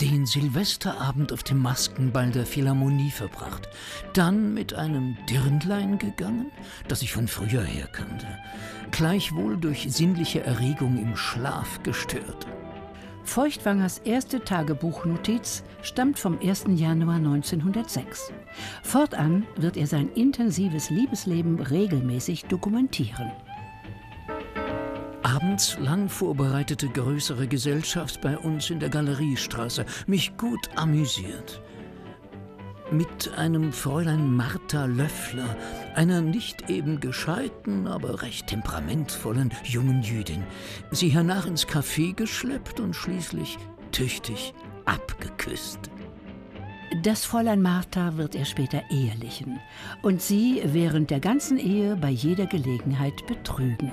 den Silvesterabend auf dem Maskenball der Philharmonie verbracht, dann mit einem Dirndlein gegangen, das ich von früher her kannte, gleichwohl durch sinnliche Erregung im Schlaf gestört. Feuchtwangers erste Tagebuchnotiz stammt vom 1. Januar 1906. Fortan wird er sein intensives Liebesleben regelmäßig dokumentieren. Abends lang vorbereitete größere Gesellschaft bei uns in der Galeriestraße, mich gut amüsiert. Mit einem Fräulein Martha Löffler, einer nicht eben gescheiten, aber recht temperamentvollen jungen Jüdin, sie hernach ins Café geschleppt und schließlich tüchtig abgeküsst. Das Fräulein Martha wird er später ehelichen und sie während der ganzen Ehe bei jeder Gelegenheit betrügen.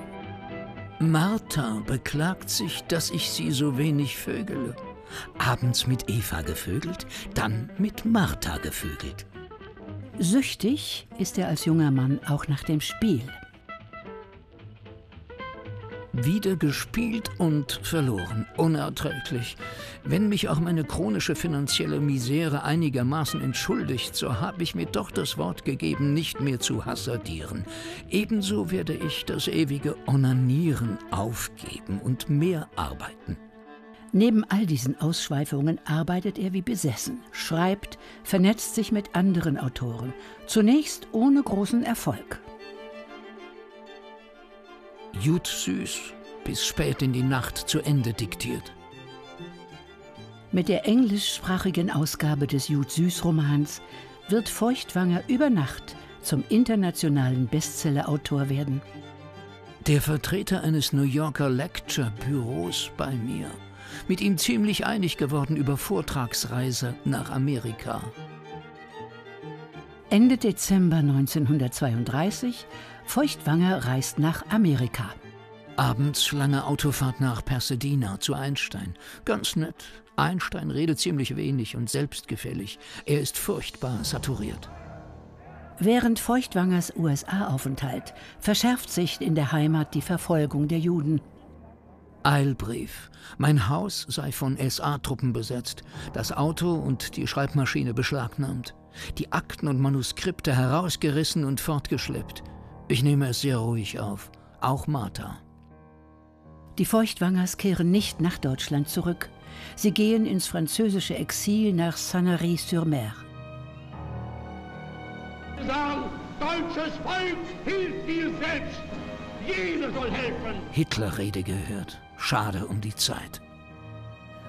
Martha beklagt sich, dass ich sie so wenig vögele. Abends mit Eva gevögelt, dann mit Martha gevögelt. Süchtig ist er als junger Mann auch nach dem Spiel. Wieder gespielt und verloren. Unerträglich. Wenn mich auch meine chronische finanzielle Misere einigermaßen entschuldigt, so habe ich mir doch das Wort gegeben, nicht mehr zu hasardieren. Ebenso werde ich das ewige Onanieren aufgeben und mehr arbeiten. Neben all diesen Ausschweifungen arbeitet er wie besessen, schreibt, vernetzt sich mit anderen Autoren, zunächst ohne großen Erfolg. Jud süß, bis spät in die Nacht zu Ende diktiert. Mit der englischsprachigen Ausgabe des Jud süß Romans wird Feuchtwanger über Nacht zum internationalen Bestsellerautor werden. Der Vertreter eines New Yorker Lecture-Büros bei mir. Mit ihm ziemlich einig geworden über Vortragsreise nach Amerika. Ende Dezember 1932 Feuchtwanger reist nach Amerika. Abends lange Autofahrt nach Pasadena zu Einstein. Ganz nett. Einstein redet ziemlich wenig und selbstgefällig. Er ist furchtbar saturiert. Während Feuchtwangers USA-Aufenthalt verschärft sich in der Heimat die Verfolgung der Juden. Eilbrief. Mein Haus sei von SA-Truppen besetzt, das Auto und die Schreibmaschine beschlagnahmt, die Akten und Manuskripte herausgerissen und fortgeschleppt. Ich nehme es sehr ruhig auf, auch Martha. Die Feuchtwangers kehren nicht nach Deutschland zurück. Sie gehen ins französische Exil nach Sanary-sur-Mer. Deutsches Volk hilft dir selbst. Jeder soll helfen. Hitlerrede gehört. Schade um die Zeit.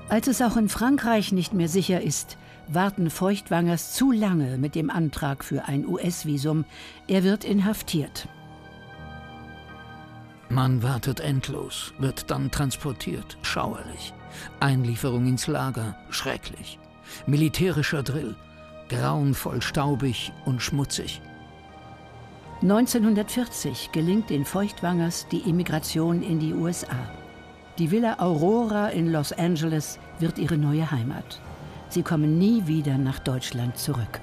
Als es auch in Frankreich nicht mehr sicher ist, warten Feuchtwangers zu lange mit dem Antrag für ein US-Visum. Er wird inhaftiert. Man wartet endlos, wird dann transportiert, schauerlich. Einlieferung ins Lager, schrecklich. Militärischer Drill, grauenvoll staubig und schmutzig. 1940 gelingt den Feuchtwangers die Emigration in die USA. Die Villa Aurora in Los Angeles wird ihre neue Heimat. Sie kommen nie wieder nach Deutschland zurück.